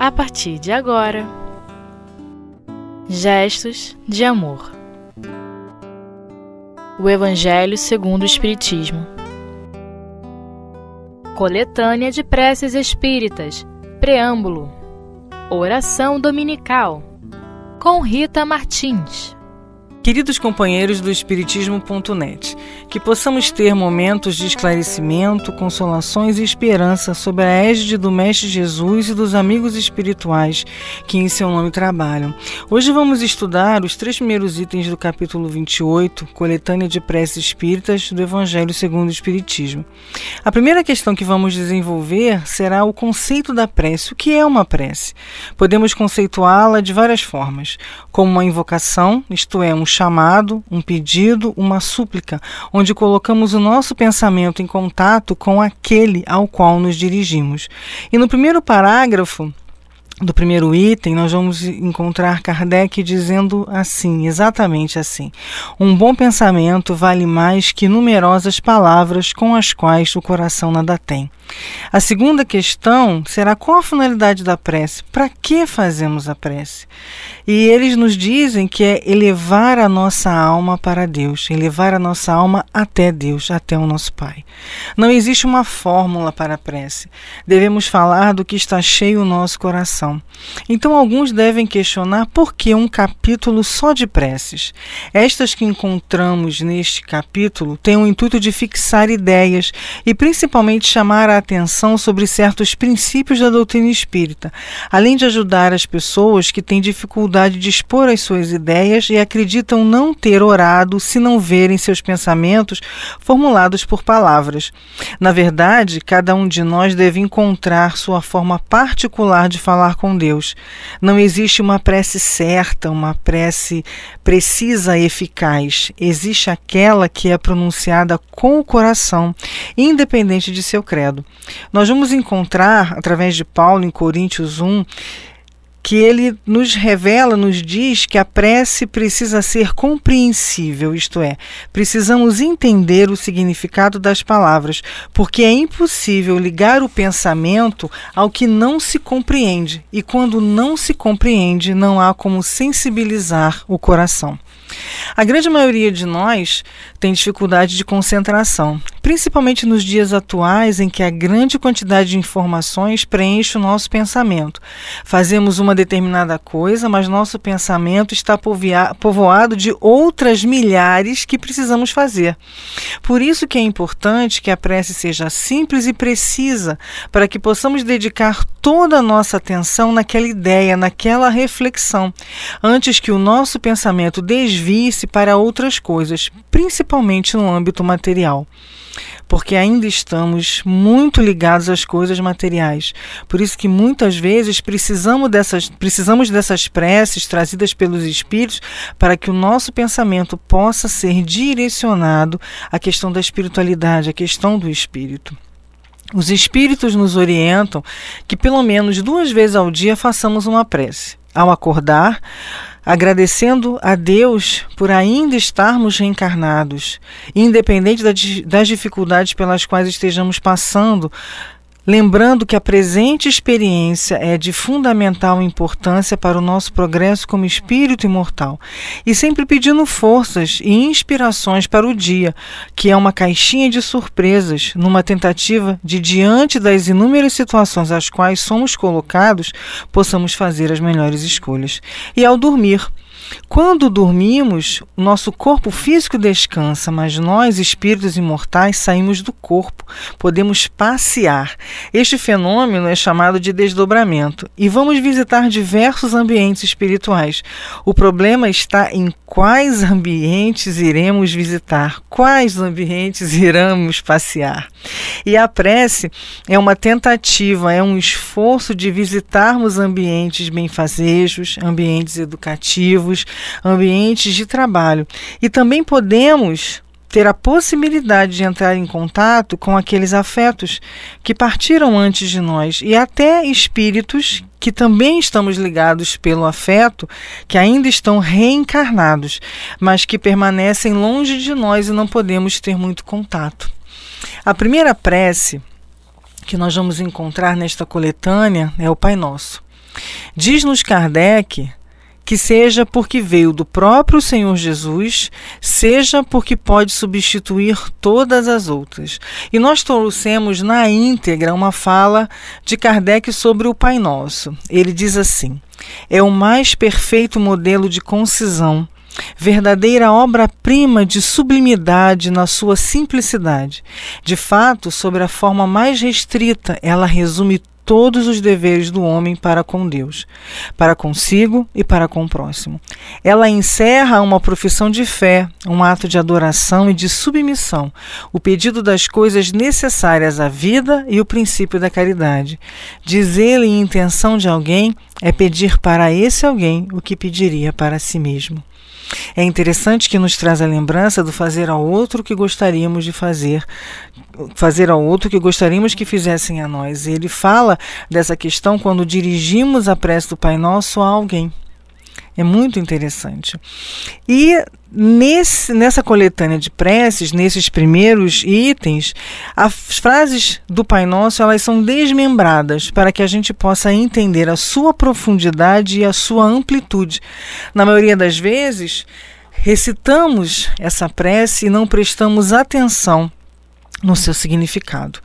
a partir de agora. Gestos de amor. O Evangelho segundo o Espiritismo. Coletânea de preces espíritas. Preâmbulo. Oração dominical. Com Rita Martins. Queridos companheiros do Espiritismo.net, que possamos ter momentos de esclarecimento, consolações e esperança sob a égide do Mestre Jesus e dos amigos espirituais que em seu nome trabalham. Hoje vamos estudar os três primeiros itens do capítulo 28, Coletânea de Preces Espíritas do Evangelho segundo o Espiritismo. A primeira questão que vamos desenvolver será o conceito da prece. O que é uma prece? Podemos conceituá-la de várias formas, como uma invocação, isto é, um chamado, um pedido, uma súplica, onde colocamos o nosso pensamento em contato com aquele ao qual nos dirigimos. E no primeiro parágrafo, do primeiro item, nós vamos encontrar Kardec dizendo assim, exatamente assim: Um bom pensamento vale mais que numerosas palavras com as quais o coração nada tem. A segunda questão será qual a finalidade da prece? Para que fazemos a prece? E eles nos dizem que é elevar a nossa alma para Deus, elevar a nossa alma até Deus, até o nosso Pai. Não existe uma fórmula para a prece. Devemos falar do que está cheio o nosso coração. Então, alguns devem questionar por que um capítulo só de preces. Estas que encontramos neste capítulo têm o intuito de fixar ideias e principalmente chamar a atenção sobre certos princípios da doutrina espírita, além de ajudar as pessoas que têm dificuldade de expor as suas ideias e acreditam não ter orado se não verem seus pensamentos formulados por palavras. Na verdade, cada um de nós deve encontrar sua forma particular de falar com Deus. Não existe uma prece certa, uma prece precisa e eficaz. Existe aquela que é pronunciada com o coração, independente de seu credo. Nós vamos encontrar, através de Paulo, em Coríntios 1, que ele nos revela, nos diz que a prece precisa ser compreensível, isto é, precisamos entender o significado das palavras, porque é impossível ligar o pensamento ao que não se compreende, e quando não se compreende, não há como sensibilizar o coração. A grande maioria de nós tem dificuldade de concentração, principalmente nos dias atuais em que a grande quantidade de informações preenche o nosso pensamento. Fazemos uma determinada coisa, mas nosso pensamento está povoado de outras milhares que precisamos fazer. Por isso que é importante que a prece seja simples e precisa, para que possamos dedicar toda a nossa atenção naquela ideia, naquela reflexão, antes que o nosso pensamento desvie-se para outras coisas, principalmente no âmbito material porque ainda estamos muito ligados às coisas materiais. Por isso que muitas vezes precisamos dessas, precisamos dessas preces trazidas pelos espíritos para que o nosso pensamento possa ser direcionado à questão da espiritualidade, à questão do espírito. Os espíritos nos orientam que pelo menos duas vezes ao dia façamos uma prece. Ao acordar, agradecendo a Deus por ainda estarmos reencarnados, independente das dificuldades pelas quais estejamos passando, lembrando que a presente experiência é de fundamental importância para o nosso progresso como espírito imortal, e sempre pedindo forças e inspirações para o dia, que é uma caixinha de surpresas, numa tentativa de, diante das inúmeras situações às quais somos colocados, possamos fazer as melhores escolhas. E ao dormir, quando dormimos, nosso corpo físico descansa, mas nós, espíritos imortais, saímos do corpo, podemos passear. Este fenômeno é chamado de desdobramento e vamos visitar diversos ambientes espirituais. O problema está em quais ambientes iremos visitar, quais ambientes iremos passear. E a prece é uma tentativa, é um esforço de visitarmos ambientes benfazejos, ambientes educativos ambientes de trabalho. E também podemos ter a possibilidade de entrar em contato com aqueles afetos que partiram antes de nós e até espíritos que também estamos ligados pelo afeto, que ainda estão reencarnados, mas que permanecem longe de nós e não podemos ter muito contato. A primeira prece que nós vamos encontrar nesta coletânea é o Pai Nosso. Diz-nos Kardec que seja porque veio do próprio Senhor Jesus, seja porque pode substituir todas as outras. E nós trouxemos na íntegra uma fala de Kardec sobre o Pai Nosso. Ele diz assim: é o mais perfeito modelo de concisão verdadeira obra-prima de sublimidade na sua simplicidade. De fato, sobre a forma mais restrita, ela resume todos os deveres do homem para com Deus, para consigo e para com o próximo. Ela encerra uma profissão de fé, um ato de adoração e de submissão, o pedido das coisas necessárias à vida e o princípio da caridade. Dizer-lhe intenção de alguém é pedir para esse alguém o que pediria para si mesmo. É interessante que nos traz a lembrança do fazer ao outro que gostaríamos de fazer, fazer ao outro que gostaríamos que fizessem a nós. Ele fala dessa questão quando dirigimos a prece do Pai Nosso a alguém. É muito interessante. E nesse, nessa coletânea de preces, nesses primeiros itens, as frases do Pai Nosso elas são desmembradas para que a gente possa entender a sua profundidade e a sua amplitude. Na maioria das vezes, recitamos essa prece e não prestamos atenção no seu significado,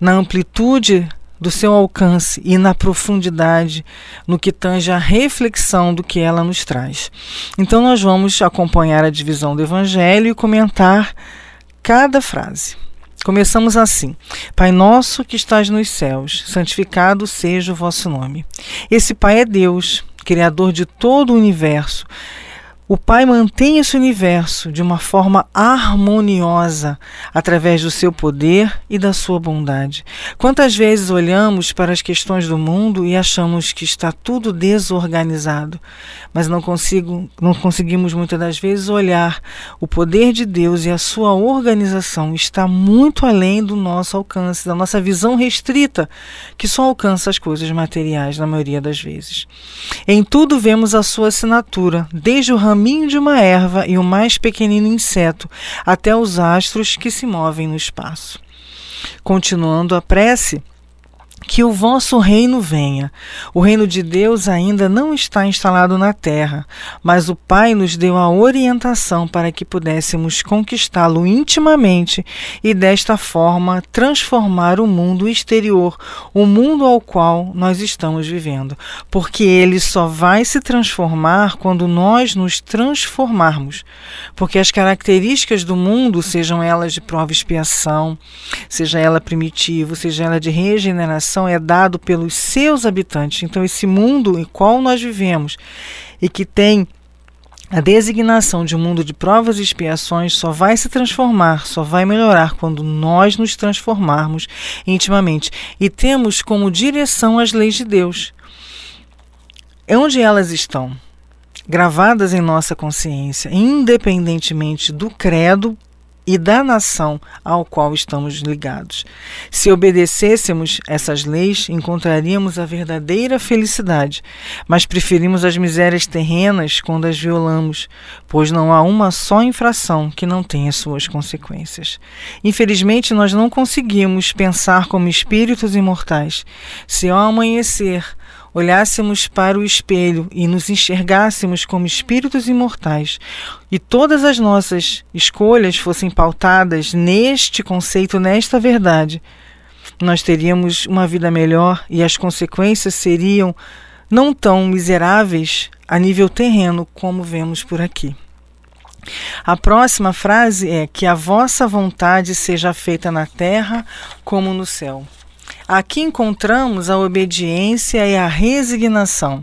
na amplitude do seu alcance e na profundidade no que tange a reflexão do que ela nos traz. Então, nós vamos acompanhar a divisão do Evangelho e comentar cada frase. Começamos assim: Pai nosso que estás nos céus, santificado seja o vosso nome. Esse Pai é Deus, Criador de todo o universo o Pai mantém esse universo de uma forma harmoniosa através do seu poder e da sua bondade. Quantas vezes olhamos para as questões do mundo e achamos que está tudo desorganizado, mas não, consigo, não conseguimos muitas das vezes olhar o poder de Deus e a sua organização está muito além do nosso alcance, da nossa visão restrita, que só alcança as coisas materiais na maioria das vezes. Em tudo vemos a sua assinatura, desde o ramo caminho de uma erva e o mais pequenino inseto, até os astros que se movem no espaço. Continuando a prece, que o vosso reino venha. O reino de Deus ainda não está instalado na terra, mas o Pai nos deu a orientação para que pudéssemos conquistá-lo intimamente e desta forma transformar o mundo exterior, o mundo ao qual nós estamos vivendo. Porque ele só vai se transformar quando nós nos transformarmos. Porque as características do mundo, sejam elas de prova e expiação, seja ela primitivo, seja ela de regeneração, é dado pelos seus habitantes. Então, esse mundo em qual nós vivemos e que tem a designação de um mundo de provas e expiações só vai se transformar, só vai melhorar quando nós nos transformarmos intimamente e temos como direção as leis de Deus. É onde elas estão, gravadas em nossa consciência, independentemente do credo e da nação ao qual estamos ligados. Se obedecêssemos essas leis, encontraríamos a verdadeira felicidade, mas preferimos as misérias terrenas quando as violamos, pois não há uma só infração que não tenha suas consequências. Infelizmente, nós não conseguimos pensar como espíritos imortais. Se ao amanhecer olhássemos para o espelho e nos enxergássemos como espíritos imortais e todas as nossas escolhas fossem pautadas neste conceito, nesta verdade, nós teríamos uma vida melhor e as consequências seriam não tão miseráveis a nível terreno como vemos por aqui. A próxima frase é: Que a vossa vontade seja feita na terra como no céu. Aqui encontramos a obediência e a resignação.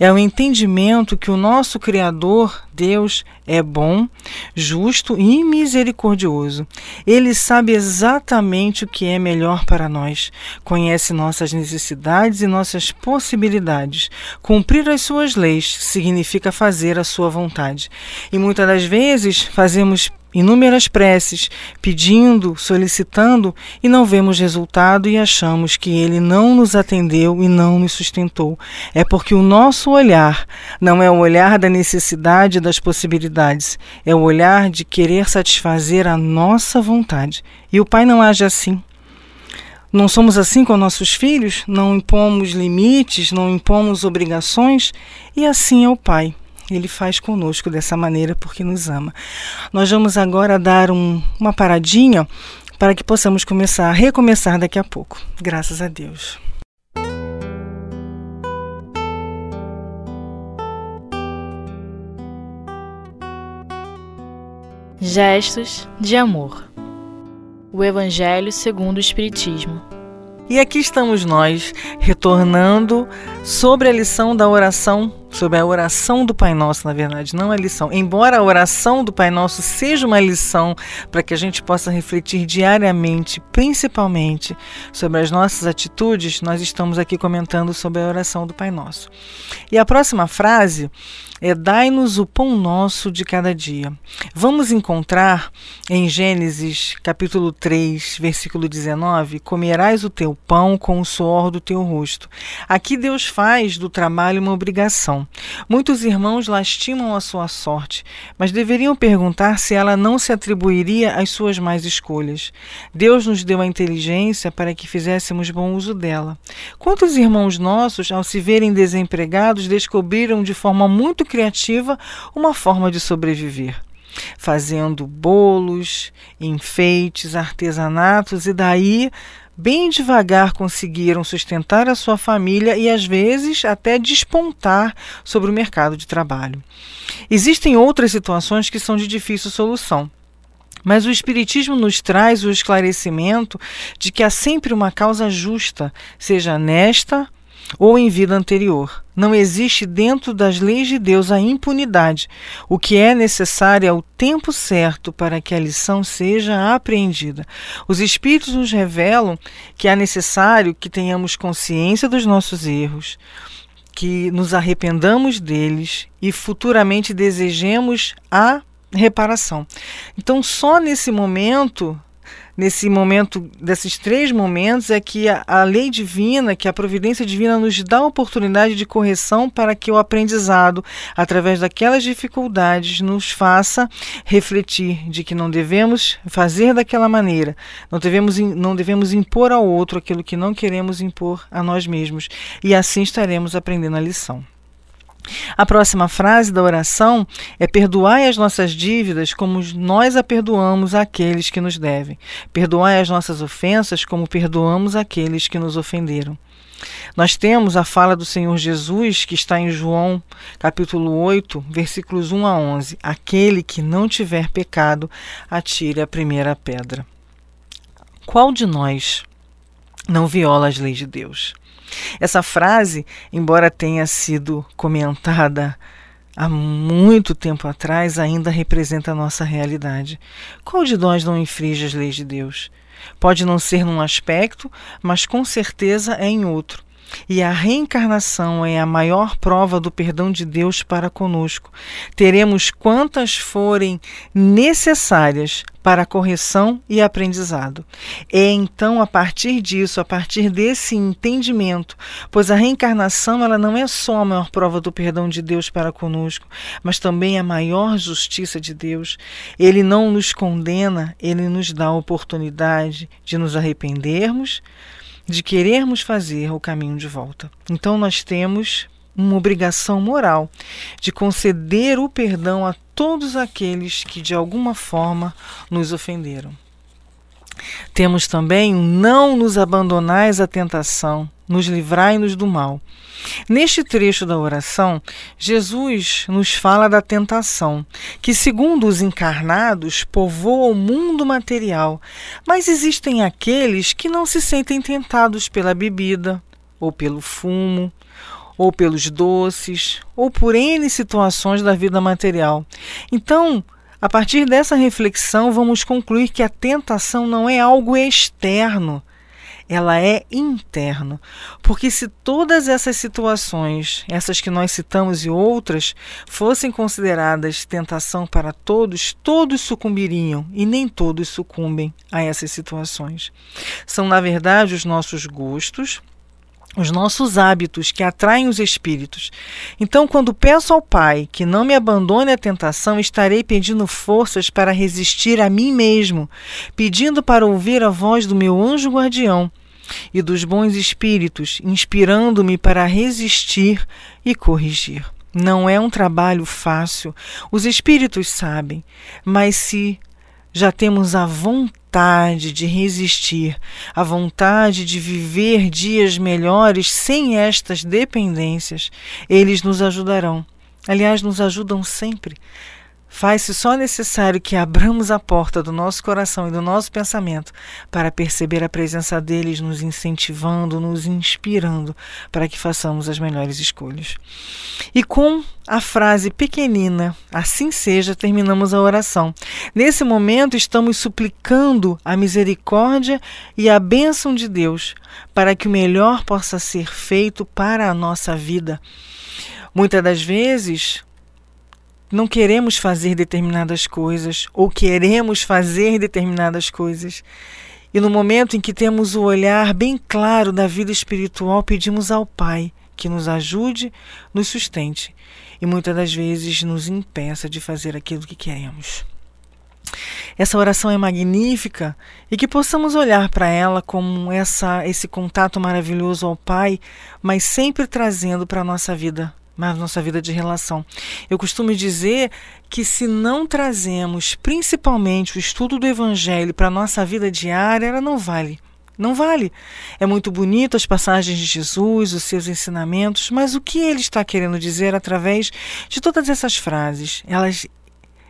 É o entendimento que o nosso Criador, Deus, é bom, justo e misericordioso. Ele sabe exatamente o que é melhor para nós, conhece nossas necessidades e nossas possibilidades. Cumprir as suas leis significa fazer a sua vontade. E muitas das vezes fazemos inúmeras preces, pedindo, solicitando e não vemos resultado e achamos que ele não nos atendeu e não nos sustentou. É porque o nosso olhar não é o olhar da necessidade das possibilidades, é o olhar de querer satisfazer a nossa vontade. E o Pai não age assim. não somos assim com nossos filhos? Não impomos limites, não impomos obrigações? E assim é o Pai. Ele faz conosco dessa maneira porque nos ama. Nós vamos agora dar um, uma paradinha para que possamos começar a recomeçar daqui a pouco. Graças a Deus. Gestos de amor. O Evangelho segundo o Espiritismo. E aqui estamos nós, retornando sobre a lição da oração, sobre a oração do Pai Nosso, na verdade, não a lição. Embora a oração do Pai Nosso seja uma lição para que a gente possa refletir diariamente, principalmente sobre as nossas atitudes, nós estamos aqui comentando sobre a oração do Pai Nosso. E a próxima frase é dai-nos o pão nosso de cada dia. Vamos encontrar em Gênesis capítulo 3, versículo 19, comerás o teu pão com o suor do teu rosto. Aqui Deus faz do trabalho uma obrigação. Muitos irmãos lastimam a sua sorte, mas deveriam perguntar se ela não se atribuiria às suas más escolhas. Deus nos deu a inteligência para que fizéssemos bom uso dela. Quantos irmãos nossos, ao se verem desempregados, descobriram de forma muito criativa uma forma de sobreviver fazendo bolos, enfeites, artesanatos e daí bem devagar conseguiram sustentar a sua família e às vezes até despontar sobre o mercado de trabalho. Existem outras situações que são de difícil solução. Mas o Espiritismo nos traz o esclarecimento de que há sempre uma causa justa, seja nesta ou em vida anterior. Não existe dentro das leis de Deus a impunidade. O que é necessário é o tempo certo para que a lição seja apreendida. Os Espíritos nos revelam que é necessário que tenhamos consciência dos nossos erros, que nos arrependamos deles e futuramente desejemos a reparação. Então, só nesse momento nesse momento, desses três momentos, é que a, a, lei divina, que a providência divina nos dá a oportunidade de correção para que o aprendizado, através daquelas dificuldades, nos faça refletir de que não devemos fazer daquela maneira, não devemos, não devemos impor ao outro aquilo que não queremos impor a nós mesmos, e assim estaremos aprendendo a lição. A próxima frase da oração é: Perdoai as nossas dívidas como nós a perdoamos àqueles que nos devem. Perdoai as nossas ofensas como perdoamos àqueles que nos ofenderam. Nós temos a fala do Senhor Jesus, que está em João, capítulo 8, versículos 1 a 11. Aquele que não tiver pecado, atire a primeira pedra. Qual de nós não viola as leis de Deus? Essa frase, embora tenha sido comentada há muito tempo atrás, ainda representa a nossa realidade. Qual de nós não infringe as leis de Deus? Pode não ser num aspecto, mas com certeza é em outro. E a reencarnação é a maior prova do perdão de Deus para conosco. Teremos quantas forem necessárias para correção e aprendizado. É então a partir disso, a partir desse entendimento, pois a reencarnação ela não é só a maior prova do perdão de Deus para conosco, mas também a maior justiça de Deus. Ele não nos condena, ele nos dá a oportunidade de nos arrependermos de querermos fazer o caminho de volta. Então nós temos uma obrigação moral de conceder o perdão a todos aqueles que de alguma forma nos ofenderam. Temos também não nos abandonais à tentação, nos livrai-nos do mal. Neste trecho da oração, Jesus nos fala da tentação, que, segundo os encarnados, povoa o mundo material, mas existem aqueles que não se sentem tentados pela bebida, ou pelo fumo, ou pelos doces, ou por N situações da vida material. Então, a partir dessa reflexão, vamos concluir que a tentação não é algo externo, ela é interna. Porque se todas essas situações, essas que nós citamos e outras, fossem consideradas tentação para todos, todos sucumbiriam e nem todos sucumbem a essas situações. São, na verdade, os nossos gostos, os nossos hábitos que atraem os espíritos. Então, quando peço ao Pai que não me abandone à tentação, estarei pedindo forças para resistir a mim mesmo, pedindo para ouvir a voz do meu anjo guardião, e dos bons espíritos, inspirando-me para resistir e corrigir. Não é um trabalho fácil, os espíritos sabem, mas se já temos a vontade de resistir, a vontade de viver dias melhores sem estas dependências, eles nos ajudarão. Aliás, nos ajudam sempre Faz-se só necessário que abramos a porta do nosso coração e do nosso pensamento para perceber a presença deles nos incentivando, nos inspirando para que façamos as melhores escolhas. E com a frase pequenina, assim seja, terminamos a oração. Nesse momento, estamos suplicando a misericórdia e a bênção de Deus para que o melhor possa ser feito para a nossa vida. Muitas das vezes, não queremos fazer determinadas coisas ou queremos fazer determinadas coisas. E no momento em que temos o olhar bem claro da vida espiritual, pedimos ao Pai que nos ajude, nos sustente e muitas das vezes nos impeça de fazer aquilo que queremos. Essa oração é magnífica e que possamos olhar para ela como essa, esse contato maravilhoso ao Pai, mas sempre trazendo para a nossa vida na nossa vida de relação. Eu costumo dizer que se não trazemos principalmente o estudo do Evangelho para a nossa vida diária, ela não vale. Não vale. É muito bonito as passagens de Jesus, os seus ensinamentos, mas o que ele está querendo dizer através de todas essas frases? Elas,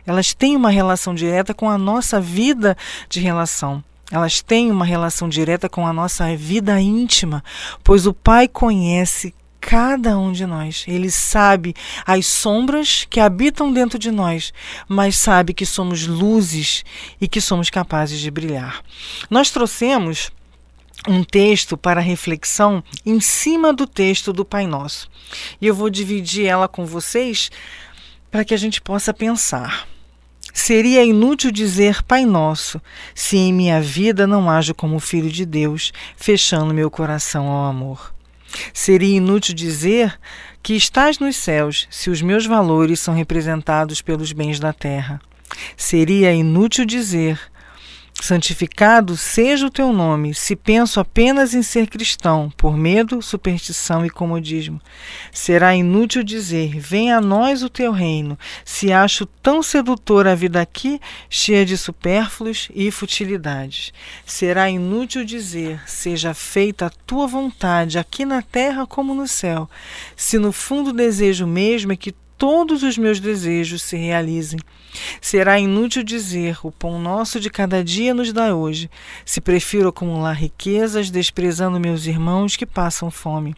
elas têm uma relação direta com a nossa vida de relação. Elas têm uma relação direta com a nossa vida íntima, pois o Pai conhece cada um de nós. Ele sabe as sombras que habitam dentro de nós, mas sabe que somos luzes e que somos capazes de brilhar. Nós trouxemos um texto para reflexão em cima do texto do Pai Nosso. E eu vou dividir ela com vocês para que a gente possa pensar. Seria inútil dizer Pai Nosso se em minha vida não ajo como filho de Deus, fechando meu coração ao amor. Seria inútil dizer que estás nos céus se os meus valores são representados pelos bens da terra. Seria inútil dizer Santificado seja o teu nome, se penso apenas em ser cristão, por medo, superstição e comodismo. Será inútil dizer: Venha a nós o teu reino, se acho tão sedutora a vida aqui, cheia de supérfluos e futilidades. Será inútil dizer: Seja feita a tua vontade, aqui na terra como no céu, se no fundo desejo mesmo é que todos os meus desejos se realizem. Será inútil dizer: o pão nosso de cada dia nos dá hoje, se prefiro acumular riquezas, desprezando meus irmãos que passam fome.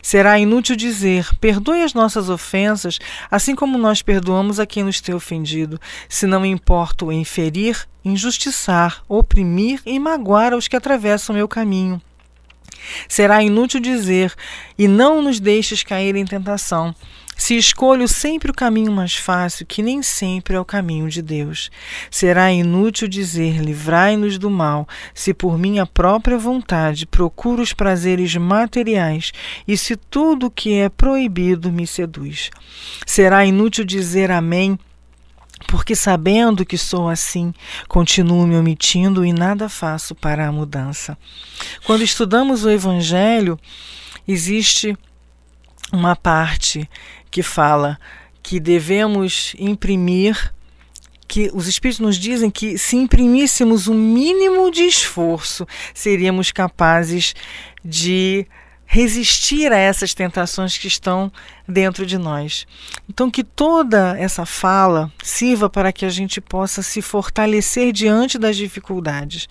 Será inútil dizer: perdoe as nossas ofensas, assim como nós perdoamos a quem nos tem ofendido, se não importo em ferir, injustiçar, oprimir e magoar aos que atravessam meu caminho. Será inútil dizer: e não nos deixes cair em tentação se escolho sempre o caminho mais fácil, que nem sempre é o caminho de Deus, será inútil dizer: livrai-nos do mal, se por minha própria vontade procuro os prazeres materiais e se tudo o que é proibido me seduz. Será inútil dizer Amém porque sabendo que sou assim, continuo me omitindo e nada faço para a mudança. Quando estudamos o Evangelho, existe uma parte que fala que devemos imprimir que os espíritos nos dizem que se imprimíssemos um mínimo de esforço, seríamos capazes de resistir a essas tentações que estão dentro de nós. Então, que toda essa fala sirva para que a gente possa se fortalecer diante das dificuldades.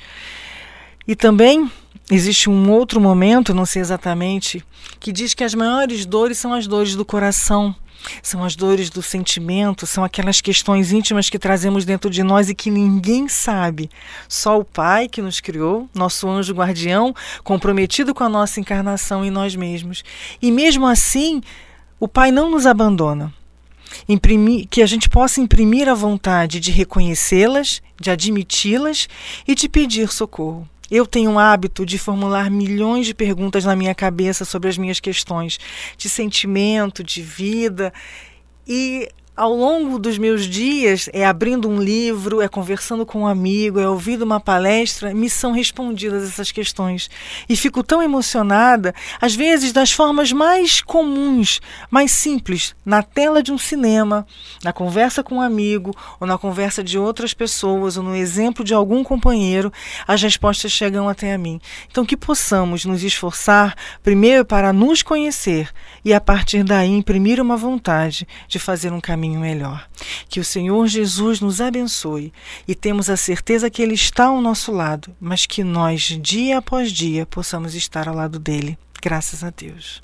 E também Existe um outro momento, não sei exatamente, que diz que as maiores dores são as dores do coração, são as dores do sentimento, são aquelas questões íntimas que trazemos dentro de nós e que ninguém sabe. Só o Pai que nos criou, nosso anjo guardião, comprometido com a nossa encarnação em nós mesmos. E mesmo assim, o Pai não nos abandona. Imprimir, que a gente possa imprimir a vontade de reconhecê-las, de admiti-las e de pedir socorro. Eu tenho o hábito de formular milhões de perguntas na minha cabeça sobre as minhas questões de sentimento, de vida. E ao longo dos meus dias, é abrindo um livro, é conversando com um amigo, é ouvindo uma palestra, me são respondidas essas questões. E fico tão emocionada, às vezes das formas mais comuns, mais simples, na tela de um cinema, na conversa com um amigo, ou na conversa de outras pessoas, ou no exemplo de algum companheiro, as respostas chegam até a mim. Então, que possamos nos esforçar, primeiro, para nos conhecer e, a partir daí, imprimir uma vontade de fazer um caminho caminho melhor. Que o Senhor Jesus nos abençoe e temos a certeza que Ele está ao nosso lado, mas que nós, dia após dia, possamos estar ao lado dele. Graças a Deus.